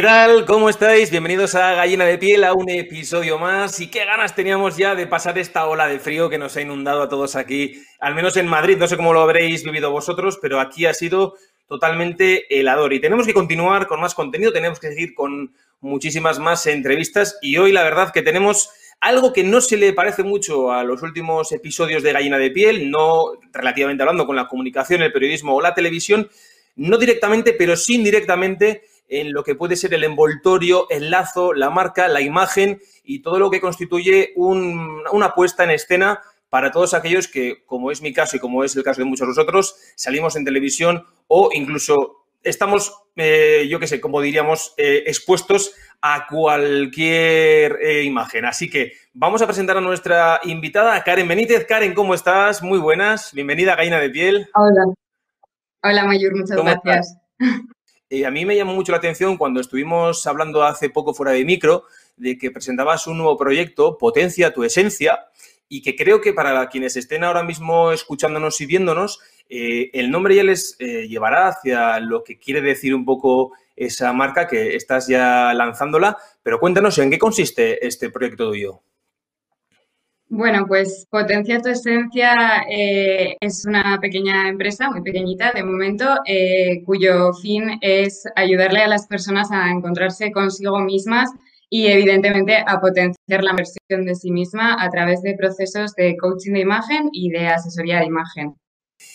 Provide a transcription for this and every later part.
¿Qué tal? ¿Cómo estáis? Bienvenidos a Gallina de Piel, a un episodio más. Y qué ganas teníamos ya de pasar esta ola de frío que nos ha inundado a todos aquí, al menos en Madrid. No sé cómo lo habréis vivido vosotros, pero aquí ha sido totalmente helador. Y tenemos que continuar con más contenido, tenemos que seguir con muchísimas más entrevistas. Y hoy la verdad que tenemos algo que no se le parece mucho a los últimos episodios de Gallina de Piel, no relativamente hablando con la comunicación, el periodismo o la televisión, no directamente, pero sí indirectamente en lo que puede ser el envoltorio, el lazo, la marca, la imagen y todo lo que constituye una puesta en escena para todos aquellos que, como es mi caso y como es el caso de muchos de nosotros, salimos en televisión o incluso estamos, eh, yo qué sé, como diríamos, eh, expuestos a cualquier eh, imagen. Así que vamos a presentar a nuestra invitada, Karen Benítez. Karen, ¿cómo estás? Muy buenas. Bienvenida a Gaina de Piel. Hola. Hola, Mayur. Muchas gracias. A mí me llamó mucho la atención cuando estuvimos hablando hace poco fuera de micro de que presentabas un nuevo proyecto, Potencia tu Esencia, y que creo que para quienes estén ahora mismo escuchándonos y viéndonos, eh, el nombre ya les eh, llevará hacia lo que quiere decir un poco esa marca que estás ya lanzándola, pero cuéntanos en qué consiste este proyecto tuyo. Bueno, pues Potencia tu Esencia eh, es una pequeña empresa, muy pequeñita de momento, eh, cuyo fin es ayudarle a las personas a encontrarse consigo mismas y evidentemente a potenciar la versión de sí misma a través de procesos de coaching de imagen y de asesoría de imagen.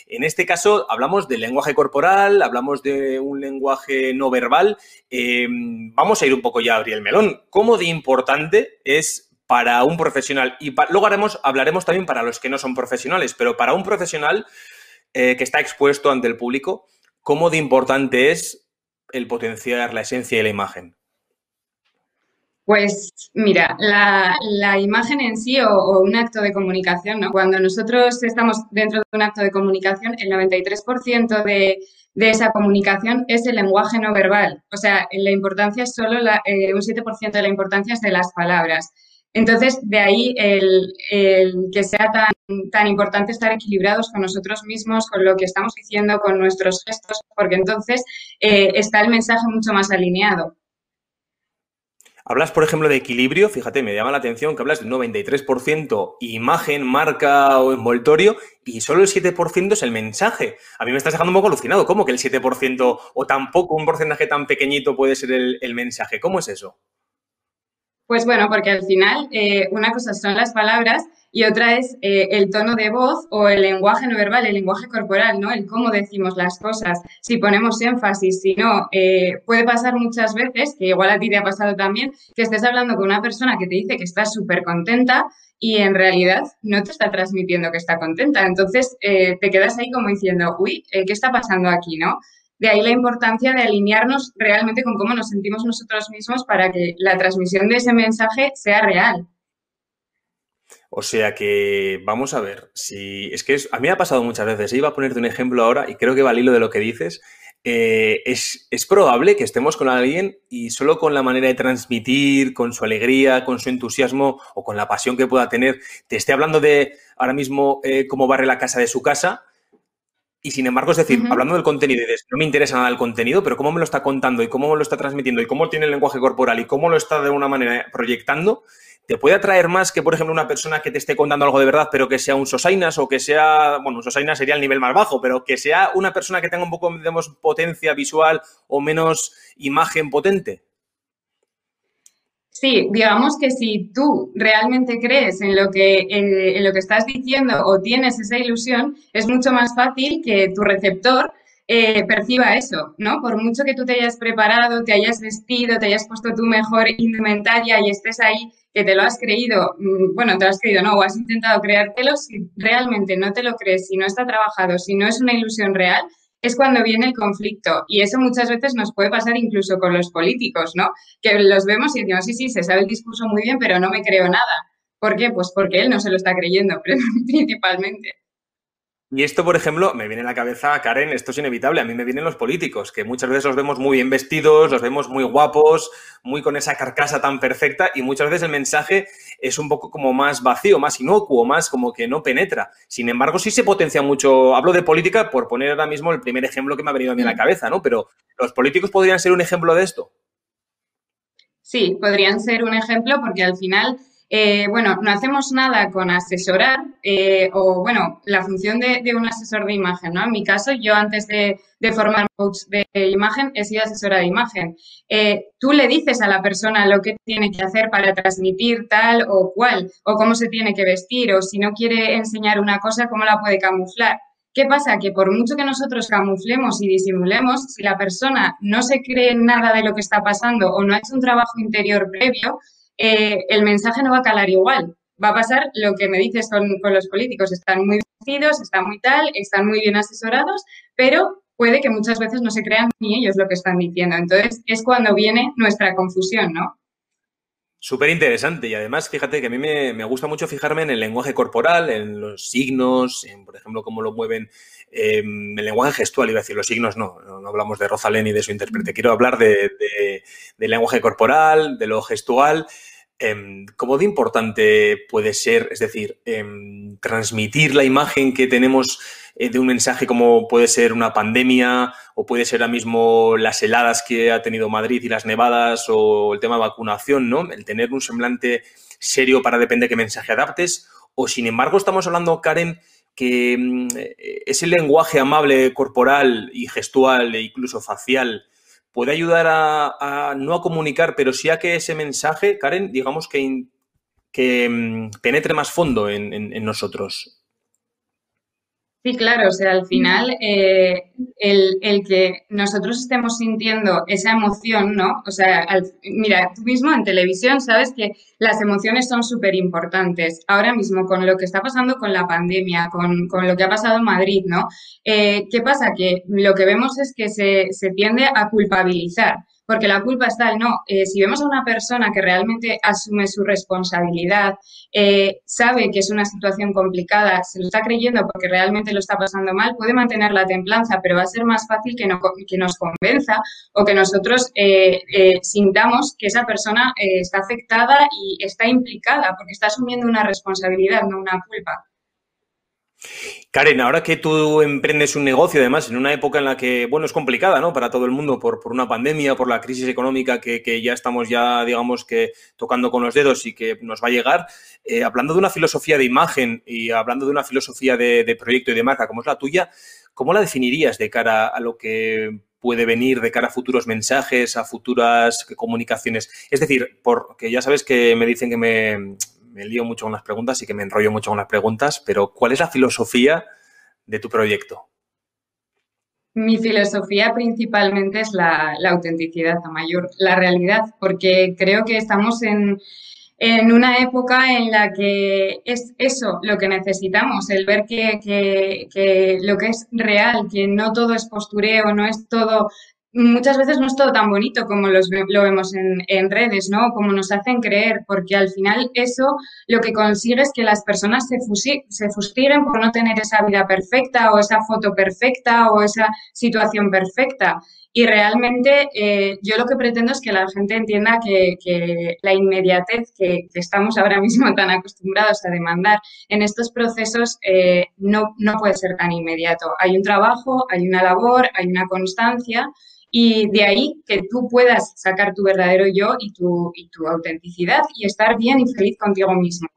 En este caso hablamos del lenguaje corporal, hablamos de un lenguaje no verbal. Eh, vamos a ir un poco ya a abrir el melón. ¿Cómo de importante es para un profesional. Y luego haremos, hablaremos también para los que no son profesionales, pero para un profesional eh, que está expuesto ante el público, ¿cómo de importante es el potenciar la esencia y la imagen? Pues mira, la, imagen en sí o, un acto de comunicación. Cuando nosotros estamos dentro de un acto de comunicación, el 93% de, de, esa comunicación es el lenguaje no verbal. O sea, la importancia es solo eh, un 7% de la importancia es de las palabras. Entonces, de ahí el, que sea tan, tan, importante estar equilibrados con nosotros mismos, con lo que estamos diciendo, con nuestros gestos, porque entonces eh, está el mensaje mucho más alineado. Hablas, por ejemplo, de equilibrio. Fíjate, me llama la atención que hablas del 93% imagen, marca o envoltorio y solo el 7% es el mensaje. A mí me estás dejando un poco alucinado. ¿Cómo que el 7% o tampoco un porcentaje tan pequeñito puede ser el mensaje? ¿Cómo es eso? Pues bueno, porque al final eh, una cosa son las palabras y otra es eh, el tono de voz o el lenguaje no verbal, el lenguaje corporal, ¿no? El cómo decimos las cosas, si ponemos énfasis, si no. Eh, puede pasar muchas veces, que igual a ti te ha pasado también, que estés hablando con una persona que te dice que está súper contenta y en realidad no te está transmitiendo que está contenta. Entonces te quedas ahí como diciendo, uy, ¿qué está pasando aquí, no? De ahí la importancia de alinearnos realmente con cómo nos sentimos nosotros mismos para que la transmisión de ese mensaje sea real. O sea que vamos a ver, si es que a mí me ha pasado muchas veces, iba a ponerte un ejemplo ahora y creo que va al hilo de lo que dices, eh, es, es, probable que estemos con alguien y solo con la manera de transmitir, con su alegría, con su entusiasmo o con la pasión que pueda tener, te esté hablando de ahora mismo eh, cómo barre la casa de su casa y sin embargo, es decir, hablando del contenido, y no me interesa nada el contenido, pero cómo me lo está contando y cómo me lo está transmitiendo y cómo tiene el lenguaje corporal y cómo lo está de una manera proyectando, te puede atraer más que, por ejemplo, una persona que te esté contando algo de verdad, pero que sea un sosainas o que sea, bueno, un sosainas sería el nivel más bajo, pero que sea una persona que tenga un poco, digamos, potencia visual o menos imagen potente. Sí, digamos que si tú realmente crees en lo que, en, lo que estás diciendo o tienes esa ilusión, es mucho más fácil que tu receptor eh, perciba eso, ¿no? Por mucho que tú te hayas preparado, te hayas vestido, te hayas puesto tu mejor indumentaria y estés ahí, que te lo has creído, mm, bueno, te lo has creído, no, o has intentado creártelo, si realmente no te lo crees, si no está trabajado, si no es una ilusión real, es cuando viene el conflicto. Y eso muchas veces nos puede pasar incluso con los políticos, ¿no? Que los vemos y decimos, sí, sí, se sabe el discurso muy bien, pero no me creo nada. ¿Por qué? Pues porque él no se lo está creyendo, principalmente. Y esto, por ejemplo, me viene a la cabeza, Karen, esto es inevitable, a mí me vienen los políticos, que muchas veces los vemos muy bien vestidos, los vemos muy guapos, muy con esa carcasa tan perfecta y muchas veces el mensaje es un poco como más vacío, más inocuo, más como que no penetra. Sin embargo, sí se potencia mucho, hablo de política por poner ahora mismo el primer ejemplo que me ha venido a mí a la mm. cabeza, ¿no? Pero ¿los políticos podrían ser un ejemplo de esto? Sí, podrían ser un ejemplo porque al final eh, bueno, no hacemos nada con asesorar eh, o, bueno, la función de, un asesor de imagen, ¿no? En mi caso, yo antes de, formar coach de imagen, he sido asesora de imagen. Eh, tú le dices a la persona lo que tiene que hacer para transmitir tal o cual, o cómo se tiene que vestir, o si no quiere enseñar una cosa, cómo la puede camuflar. ¿Qué pasa? Que por mucho que nosotros camuflemos y disimulemos, si la persona no se cree nada de lo que está pasando o no ha hecho un trabajo interior previo, eh, el mensaje no va a calar igual. Va a pasar lo que me dices con, los políticos. Están muy vestidos, están muy tal, están muy bien asesorados, pero puede que muchas veces no se crean ni ellos lo que están diciendo. Entonces, es cuando viene nuestra confusión, ¿no? Súper interesante y además fíjate que a mí me, gusta mucho fijarme en el lenguaje corporal, en los signos, en por ejemplo cómo lo mueven em, el lenguaje gestual, iba a decir los signos, no, no, hablamos de Rosalén y de su intérprete, quiero hablar de, del lenguaje corporal, de lo gestual, em, cómo de importante puede ser, es decir, em, transmitir la imagen que tenemos eh, de un mensaje como puede ser una pandemia o puede ser ahora mismo las heladas que ha tenido Madrid y las nevadas o el tema de vacunación, ¿no? El tener un semblante serio para depende qué mensaje adaptes o sin embargo estamos hablando, Karen, que mm, ese lenguaje amable corporal y gestual e incluso facial puede ayudar a, no a comunicar, pero sí a que ese mensaje, Karen, digamos que, mm, penetre más fondo en nosotros. Sí, claro, o sea, al final eh, el, que nosotros estemos sintiendo esa emoción, ¿no? O sea, mira, tú mismo en televisión sabes que las emociones son súper importantes. Ahora mismo, con lo que está pasando con la pandemia, con, lo que ha pasado en Madrid, ¿no? Eh, ¿Qué pasa? Que lo que vemos es que se, se tiende a culpabilizar porque la culpa es tal, no, eh, si vemos a una persona que realmente asume su responsabilidad, eh, sabe que es una situación complicada, se lo está creyendo porque realmente lo está pasando mal, puede mantener la templanza, pero va a ser más fácil que, no, que nos convenza o que nosotros eh, sintamos que esa persona está afectada y está implicada porque está asumiendo una responsabilidad, no una culpa. Karen, ahora que tú emprendes un negocio, además, en una época en la que, bueno, es complicada, ¿no? Para todo el mundo, por, una pandemia, por la crisis económica que, ya estamos ya, digamos que, tocando con los dedos y que nos va a llegar, eh, hablando de una filosofía de imagen y hablando de una filosofía de, proyecto y de marca como es la tuya, ¿cómo la definirías de cara a lo que puede venir de cara a futuros mensajes, a futuras comunicaciones? Es decir, porque ya sabes que me dicen que me, me lío mucho con las preguntas y que me enrollo mucho con las preguntas, pero ¿cuál es la filosofía de tu proyecto? Mi filosofía principalmente es la, autenticidad, a mayor, la realidad, porque creo que estamos en, una época en la que es eso lo que necesitamos, el ver que, que, lo que es real, que no todo es postureo, no es todo muchas veces no es todo tan bonito como los, lo vemos en, redes, ¿no? Como nos hacen creer, porque al final eso lo que consigue es que las personas se, se fustiguen por no tener esa vida perfecta o esa foto perfecta o esa situación perfecta. Y realmente eh, yo lo que pretendo es que la gente entienda que, la inmediatez que, estamos ahora mismo tan acostumbrados a demandar en estos procesos eh, no, no puede ser tan inmediato. Hay un trabajo, hay una labor, hay una constancia y de ahí que tú puedas sacar tu verdadero yo y tu, y tu autenticidad y estar bien y feliz contigo mismo.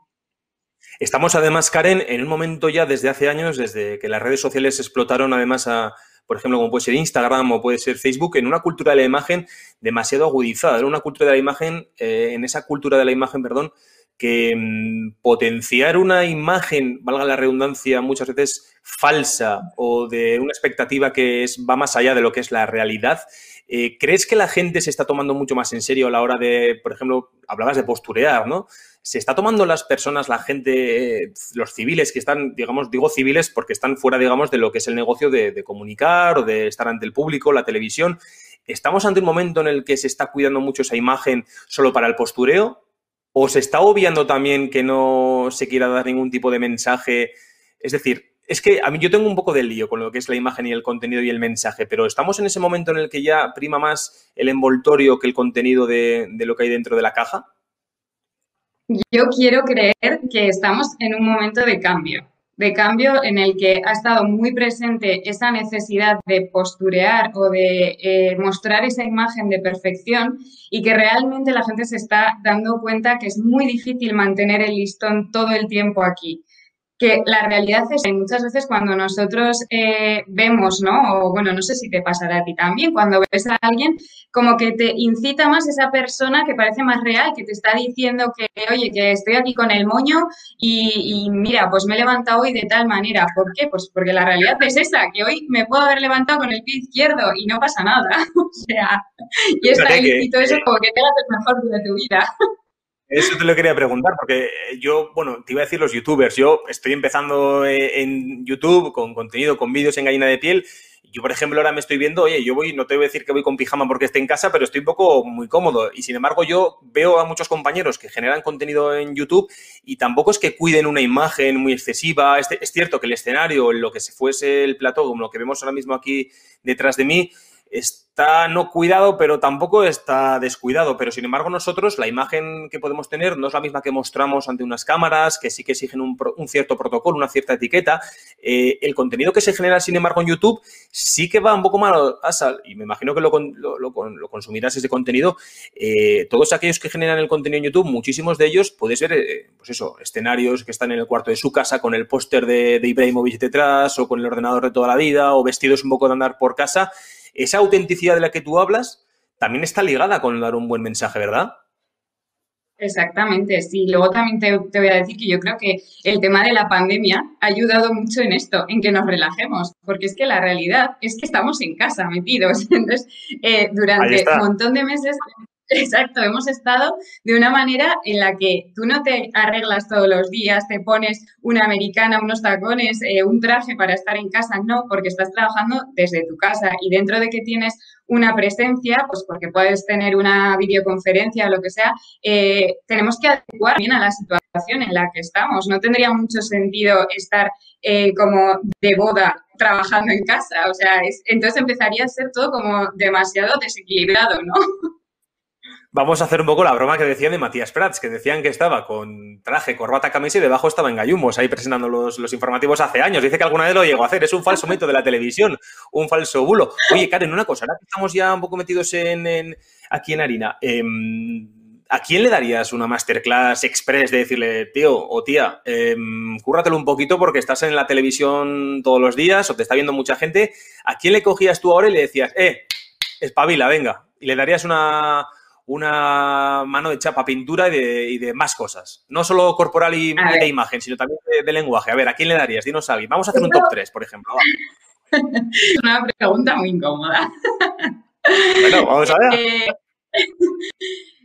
Estamos además, Karen, en un momento ya desde hace años, desde que las redes sociales explotaron además a, por ejemplo, como puede ser Instagram o puede ser Facebook, en una cultura de la imagen demasiado agudizada, en una cultura de la imagen, eh, en esa cultura de la imagen, perdón, que mm, potenciar una imagen, valga la redundancia, muchas veces falsa o de una expectativa que es, va más allá de lo que es la realidad, eh, ¿crees que la gente se está tomando mucho más en serio a la hora de, por ejemplo, hablabas de posturear, ¿no? ¿Se está tomando las personas, la gente, los civiles que están, digamos, digo civiles porque están fuera, digamos, de lo que es el negocio de, de comunicar o de estar ante el público, la televisión? ¿Estamos ante un momento en el que se está cuidando mucho esa imagen solo para el postureo? ¿O se está obviando también que no se quiera dar ningún tipo de mensaje? Es decir, es que a mí yo tengo un poco de lío con lo que es la imagen y el contenido y el mensaje, pero estamos en ese momento en el que ya prima más el envoltorio que el contenido de, lo que hay dentro de la caja. Yo quiero creer que estamos en un momento de cambio. de cambio en el que ha estado muy presente esa necesidad de posturear o de eh, mostrar esa imagen de perfección y que realmente la gente se está dando cuenta que es muy difícil mantener el listón todo el tiempo aquí que la realidad es que muchas veces cuando nosotros eh, vemos, ¿no? O bueno, no sé si te pasará a ti también, cuando ves a alguien, como que te incita más esa persona que parece más real, que te está diciendo que, oye, que estoy aquí con el moño y, mira, pues me he levantado hoy de tal manera. ¿Por qué? Pues porque la realidad es esa, que hoy me puedo haber levantado con el pie izquierdo y no pasa nada. o sea, y está ilícito eso como que te hagas el mejor día de tu vida. Eso te lo quería preguntar, porque yo, bueno, te iba a decir los youtubers. Yo estoy empezando eh, en YouTube con contenido, con vídeos en gallina de piel. Yo, por ejemplo, ahora me estoy viendo, oye, yo voy, no te voy a decir que voy con pijama porque esté en casa, pero estoy un poco muy cómodo. Y sin embargo, yo veo a muchos compañeros que generan contenido en YouTube y tampoco es que cuiden una imagen muy excesiva. Es, cierto que el escenario, lo que se fuese el plató, como lo que vemos ahora mismo aquí detrás de mí, está no cuidado, pero tampoco está descuidado. Pero sin embargo, nosotros la imagen que podemos tener no es la misma que mostramos ante unas cámaras, que sí que exigen un, cierto protocolo, una cierta etiqueta. Eh, el contenido que se genera, sin embargo, en YouTube sí que va un poco más a y me imagino que lo, lo, consumirás ese contenido. Eh, todos aquellos que generan el contenido en YouTube, muchísimos de ellos, puedes ver, eh, pues eso, escenarios que están en el cuarto de su casa con el póster de, de Ibrahimovic detrás o con el ordenador de toda la vida o vestidos un poco de andar por casa esa autenticidad de la que tú hablas también está ligada con dar un buen mensaje, ¿verdad? Exactamente, sí. Luego también te, voy a decir que yo creo que el tema de la pandemia ha ayudado mucho en esto, en que nos relajemos, porque es que la realidad es que estamos en casa metidos. Entonces, eh, durante un montón de meses Exacto, hemos estado de una manera en la que tú no te arreglas todos los días, te pones una americana, unos tacones, eh, un traje para estar en casa, no, porque estás trabajando desde tu casa y dentro de que tienes una presencia, pues porque puedes tener una videoconferencia o lo que sea, eh, tenemos que adecuar bien a la situación en la que estamos. No tendría mucho sentido estar eh, como de boda trabajando en casa, o sea, entonces empezaría a ser todo como demasiado desequilibrado, ¿no? Vamos a hacer un poco la broma que decían de Matías Prats, que decían que estaba con traje, corbata, camisa y debajo estaba en gallumos, ahí presentando los, informativos hace años. Dice que alguna vez lo llegó a hacer. Es un falso mito de la televisión, un falso bulo. Oye, Karen, una cosa, ahora que estamos ya un poco metidos en, aquí en harina, em, ¿a quién le darías una masterclass express de decirle, tío o tía, em, cúrratelo un poquito porque estás en la televisión todos los días o te está viendo mucha gente? ¿A quién le cogías tú ahora y le decías, eh, espabila, venga? Y le darías una una mano de chapa pintura y de, más cosas. No solo corporal y, de imagen, sino también de, lenguaje. A ver, ¿a quién le darías? Dinos a alguien. Vamos a hacer un top 3, por ejemplo. Es una pregunta muy incómoda. Bueno, vamos a ver. Eh,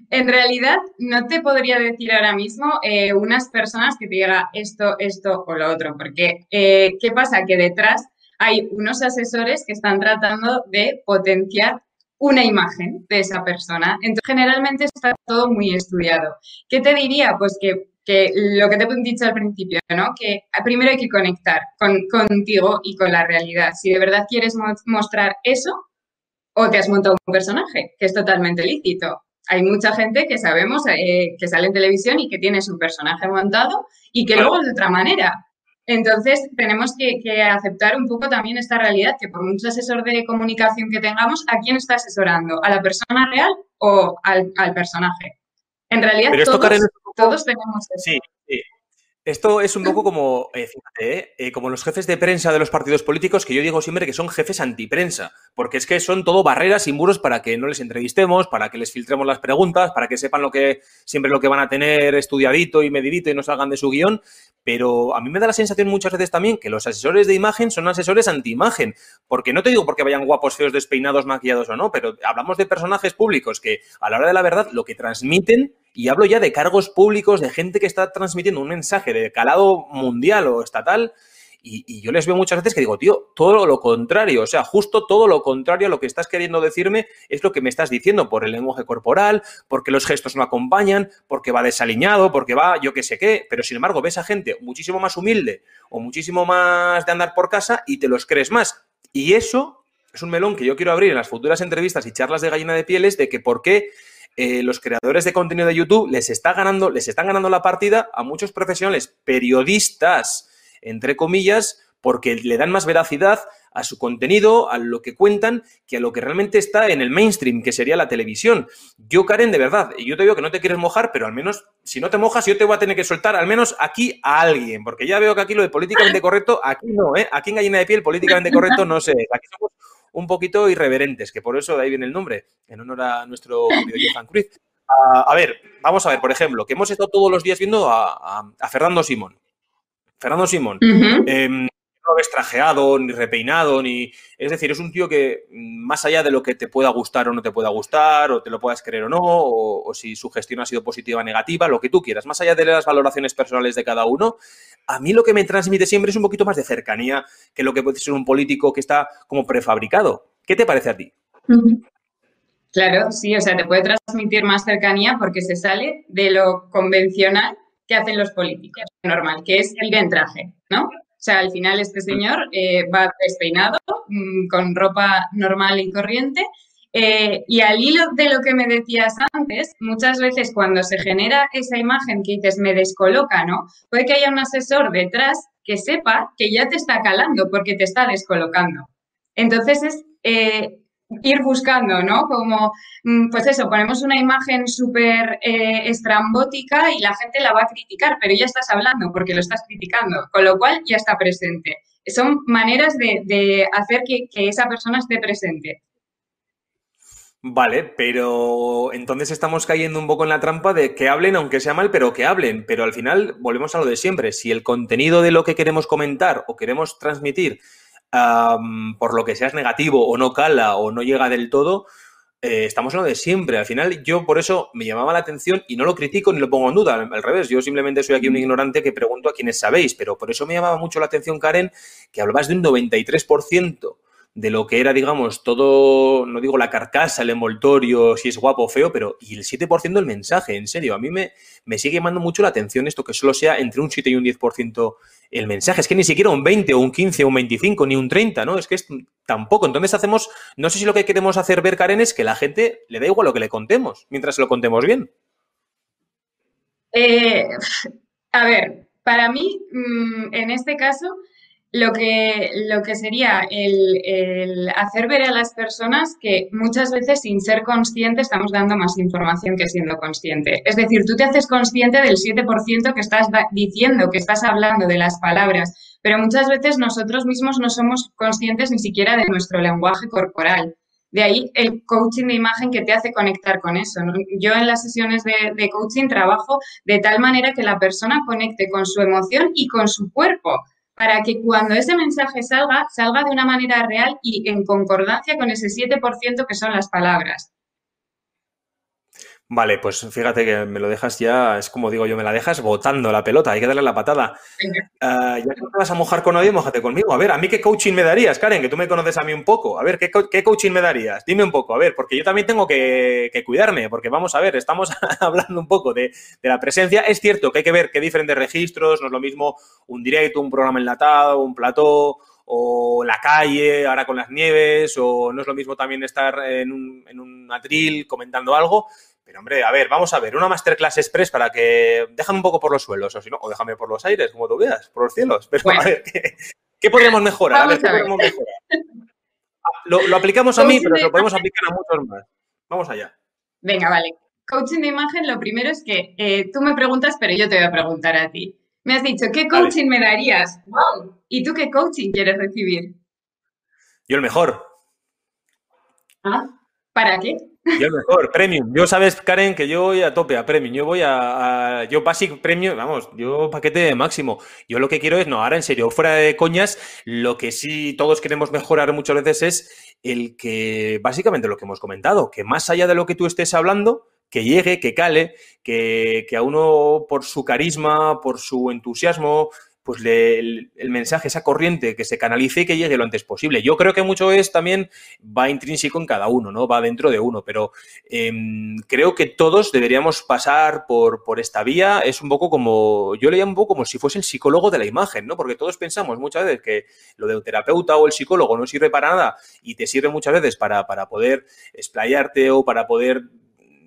en realidad, no te podría decir ahora mismo eh, unas personas que te diga esto, esto o lo otro, porque eh, ¿qué pasa? Que detrás hay unos asesores que están tratando de potenciar una imagen de esa persona. Entonces, generalmente está todo muy estudiado. ¿Qué te diría? Pues que, lo que te he dicho al principio, ¿no? Que primero hay que conectar con, contigo y con la realidad. Si de verdad quieres mostrar eso, o te has montado un personaje, que es totalmente lícito. Hay mucha gente que sabemos eh, que sale en televisión y que tiene su personaje montado y que luego es de otra manera. Entonces, tenemos que, aceptar un poco también esta realidad, que por mucho asesor de comunicación que tengamos, ¿a quién está asesorando? ¿A la persona real o al, personaje? En realidad, todos, tenemos eso. Sí, sí. Esto es un poco como, eh, fíjate, eh, como los jefes de prensa de los partidos políticos, que yo digo siempre que son jefes antiprensa, porque es que son todo barreras y muros para que no les entrevistemos, para que les filtremos las preguntas, para que sepan lo que siempre lo que van a tener estudiadito y medidito y no salgan de su guion. Pero a mí me da la sensación muchas veces también que los asesores de imagen son asesores anti-imagen, porque no te digo porque vayan guapos, feos, despeinados, maquillados o no, pero hablamos de personajes públicos que a la hora de la verdad lo que transmiten y hablo ya de cargos públicos, de gente que está transmitiendo un mensaje de calado mundial o estatal. Y, yo les veo muchas veces que digo, tío, todo lo contrario, o sea, justo todo lo contrario a lo que estás queriendo decirme es lo que me estás diciendo por el lenguaje corporal, porque los gestos no acompañan, porque va desaliñado, porque va yo qué sé qué, pero sin embargo ves a gente muchísimo más humilde o muchísimo más de andar por casa y te los crees más. Y eso es un melón que yo quiero abrir en las futuras entrevistas y charlas de gallina de pieles de que por qué eh, los creadores de contenido de YouTube les, está ganando, les están ganando la partida a muchos profesionales, periodistas, entre comillas, porque le dan más veracidad a su contenido, a lo que cuentan, que a lo que realmente está en el mainstream, que sería la televisión. Yo, Karen, de verdad, yo te digo que no te quieres mojar, pero al menos, si no te mojas, yo te voy a tener que soltar al menos aquí a alguien, porque ya veo que aquí lo de políticamente correcto, aquí no, ¿eh? Aquí en Gallina de Piel, políticamente correcto, no sé. Aquí somos un poquito irreverentes, que por eso de ahí viene el nombre, en honor a nuestro querido Johan Cruz. a ver, vamos a ver, por ejemplo, que hemos estado todos los días viendo a, Fernando Simón. Fernando Simón no ves trajeado, ni repeinado, ni. Es decir, es un tío que, mm, más allá de lo que te pueda gustar o no te pueda gustar, o te lo puedas creer o no, o, si su gestión ha sido positiva o negativa, lo que tú quieras, más allá de las valoraciones personales de cada uno, a mí lo que me transmite siempre es un poquito más de cercanía que lo que puede ser un político que está como prefabricado. ¿Qué te parece a ti? Claro, sí, o sea, te puede transmitir más cercanía porque se sale de lo convencional que hacen los políticos, normal, que es el de traje, ¿no? O sea, al final este señor eh, va despeinado, mm, con ropa normal y corriente. Eh, y al hilo de lo que me decías antes, muchas veces cuando se genera esa imagen que dices me descoloca, ¿no? Puede que haya un asesor detrás que sepa que ya te está calando porque te está descolocando. Entonces es eh, ir buscando, ¿no? Como, mm, pues eso, ponemos una imagen súper eh, estrambótica y la gente la va a criticar, pero ya estás hablando porque lo estás criticando, con lo cual ya está presente. Son maneras de, hacer que, esa persona esté presente. Vale, pero entonces estamos cayendo un poco en la trampa de que hablen, aunque sea mal, pero que hablen. Pero al final volvemos a lo de siempre. Si el contenido de lo que queremos comentar o queremos transmitir por lo que seas negativo o no cala o no llega del todo, eh, estamos en lo de siempre. Al final, yo por eso me llamaba la atención y no lo critico ni lo pongo en duda. Al revés, yo simplemente soy aquí un ignorante que pregunto a quienes sabéis, pero por eso me llamaba mucho la atención, Karen, que hablabas de un 93% de lo que era, digamos, todo, no digo la carcasa, el envoltorio, si es guapo o feo, pero y el 7% del mensaje, en serio, a mí me, me sigue llamando mucho la atención esto que solo sea entre un 7 y un 10% el mensaje. Es que ni siquiera un 20 o un 15 o un 25 ni un 30, ¿no? Es que es tampoco. Entonces hacemos, no sé si lo que queremos hacer ver, Karen, es que la gente le da igual lo que le contemos, mientras lo contemos bien. Eh, a ver, para mí, mm, en este caso, lo que, lo que sería el, hacer ver a las personas que muchas veces sin ser consciente estamos dando más información que siendo consciente. Es decir, tú te haces consciente del 7% que estás diciendo, que estás hablando de las palabras, pero muchas veces nosotros mismos no somos conscientes ni siquiera de nuestro lenguaje corporal. De ahí el coaching de imagen que te hace conectar con eso. Yo en las sesiones de, de coaching trabajo de tal manera que la persona conecte con su emoción y con su cuerpo para que cuando ese mensaje salga, salga de una manera real y en concordancia con ese 7% que son las palabras. Vale, pues fíjate que me lo dejas ya, es como digo yo, me la dejas botando la pelota, hay que darle la patada. Ah, ya que no te vas a mojar con nadie, mojate conmigo. A ver, ¿a mí qué coaching me darías, Karen? Que tú me conoces a mí un poco. A ver, ¿qué, coaching me darías? Dime un poco, a ver, porque yo también tengo que, cuidarme, porque vamos a ver, estamos hablando un poco de, de, la presencia. Es cierto que hay que ver qué diferentes registros, no es lo mismo un directo, un programa enlatado, un plató o la calle, ahora con las nieves, o no es lo mismo también estar en un, en un atril comentando algo. Pero hombre, a ver, vamos a ver, una masterclass express para que déjame un poco por los suelos, o si no, o déjame por los aires, como tú veas, por los cielos. Pero a ver, ¿qué, podemos mejorar? A ver, ¿qué podemos mejorar? Lo, aplicamos a mí, pero lo podemos aplicar a muchos más. Vamos allá. Venga, vale. Coaching de imagen, lo primero es que eh, tú me preguntas, pero yo te voy a preguntar a ti. Me has dicho, ¿qué coaching me darías? Wow. ¿Y tú qué coaching quieres recibir? Yo el mejor. ¿Ah? ¿Para qué? Yo mejor, premium. Yo sabes, Karen, que yo voy a tope, a premium. Yo voy a, yo basic premium, vamos, yo paquete máximo. Yo lo que quiero es, no, ahora en serio, fuera de coñas, lo que sí todos queremos mejorar muchas veces es el que, básicamente lo que hemos comentado, que más allá de lo que tú estés hablando, que llegue, que cale, que, que a uno por su carisma, por su entusiasmo, pues el, mensaje, esa corriente, que se canalice y que llegue lo antes posible. Yo creo que mucho es también, va intrínseco en cada uno, ¿no? Va dentro de uno, pero em, creo que todos deberíamos pasar por, por esta vía. Es un poco como, yo le llamo un poco como si fuese el psicólogo de la imagen, ¿no? Porque todos pensamos muchas veces que lo de un terapeuta o el psicólogo no sirve para nada y te sirve muchas veces para, para poder explayarte o para poder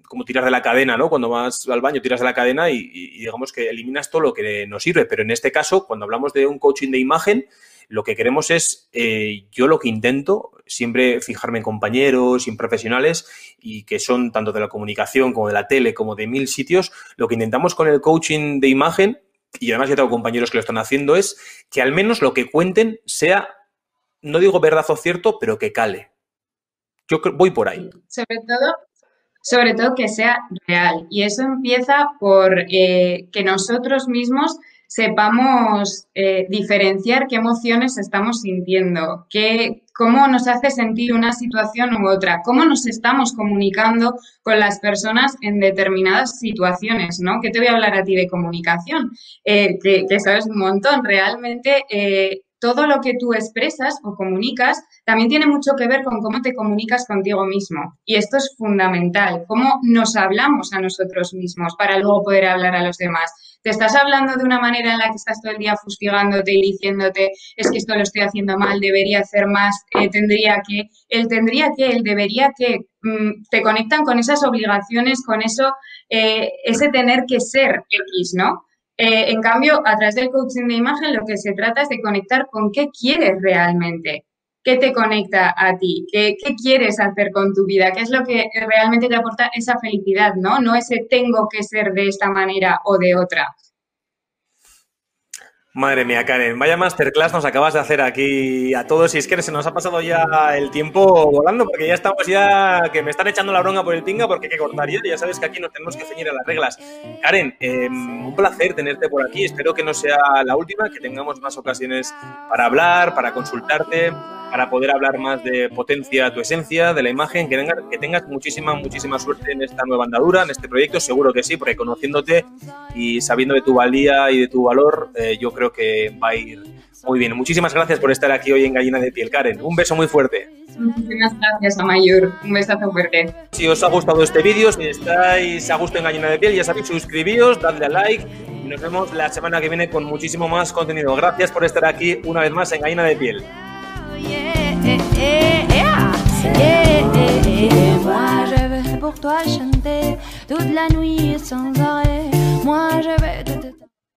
como tirar de la cadena, ¿no? Cuando vas al baño, tiras de la cadena y, digamos que eliminas todo lo que nos sirve. Pero en este caso, cuando hablamos de un coaching de imagen, lo que queremos es, eh, yo lo que intento, siempre fijarme en compañeros, en profesionales y que son tanto de la comunicación como de la tele, como de mil sitios, lo que intentamos con el coaching de imagen, y además yo tengo compañeros que lo están haciendo, es que al menos lo que cuenten sea, no digo verdad o cierto, pero que cale. Yo voy por ahí. Sobre todo, sobre todo que sea real. Y eso empieza por eh, que nosotros mismos sepamos eh, diferenciar qué emociones estamos sintiendo, qué, cómo nos hace sentir una situación u otra, cómo nos estamos comunicando con las personas en determinadas situaciones, ¿no? Que te voy a hablar a ti de comunicación, eh, que, sabes un montón. Realmente eh, todo lo que tú expresas o comunicas también tiene mucho que ver con cómo te comunicas contigo mismo. Y esto es fundamental, cómo nos hablamos a nosotros mismos para luego poder hablar a los demás. Te estás hablando de una manera en la que estás todo el día fustigándote y diciéndote, es que esto lo estoy haciendo mal, debería hacer más, eh, tendría que, él tendría que, él debería que, mm, te conectan con esas obligaciones, con eso, eh, ese tener que ser X, ¿no? Eh, en cambio, a través del coaching de imagen lo que se trata es de conectar con qué quieres realmente, qué te conecta a ti, qué, qué, quieres hacer con tu vida, qué es lo que realmente te aporta esa felicidad, ¿no? No ese tengo que ser de esta manera o de otra. Madre mía, Karen, vaya masterclass nos acabas de hacer aquí a todos. Y es que se nos ha pasado ya el tiempo volando, porque ya estamos ya que me están echando la bronca por el pinga porque hay que cortar ya. Ya sabes que aquí nos tenemos que ceñir a las reglas. Karen, em, un placer tenerte por aquí. Espero que no sea la última, que tengamos más ocasiones para hablar, para consultarte, para poder hablar más de potencia tu esencia, de la imagen, que, tengas, que tengas muchísima, muchísima suerte en esta nueva andadura, en este proyecto, seguro que sí, porque conociéndote y sabiendo de tu valía y de tu valor, eh, yo creo que va a ir muy bien. Muchísimas gracias por estar aquí hoy en Gallina de Piel, Karen. Un beso muy fuerte. Muchísimas gracias, Amayur. Un besazo fuerte. Si os ha gustado este vídeo, si estáis a gusto en Gallina de Piel, ya sabéis, suscribíos, dadle a like y nos vemos la semana que viene con muchísimo más contenido. Gracias por estar aquí una vez más en Gallina de Piel. Moi je vais pour toi chanter toute la nuit sans arrêt. Moi je vais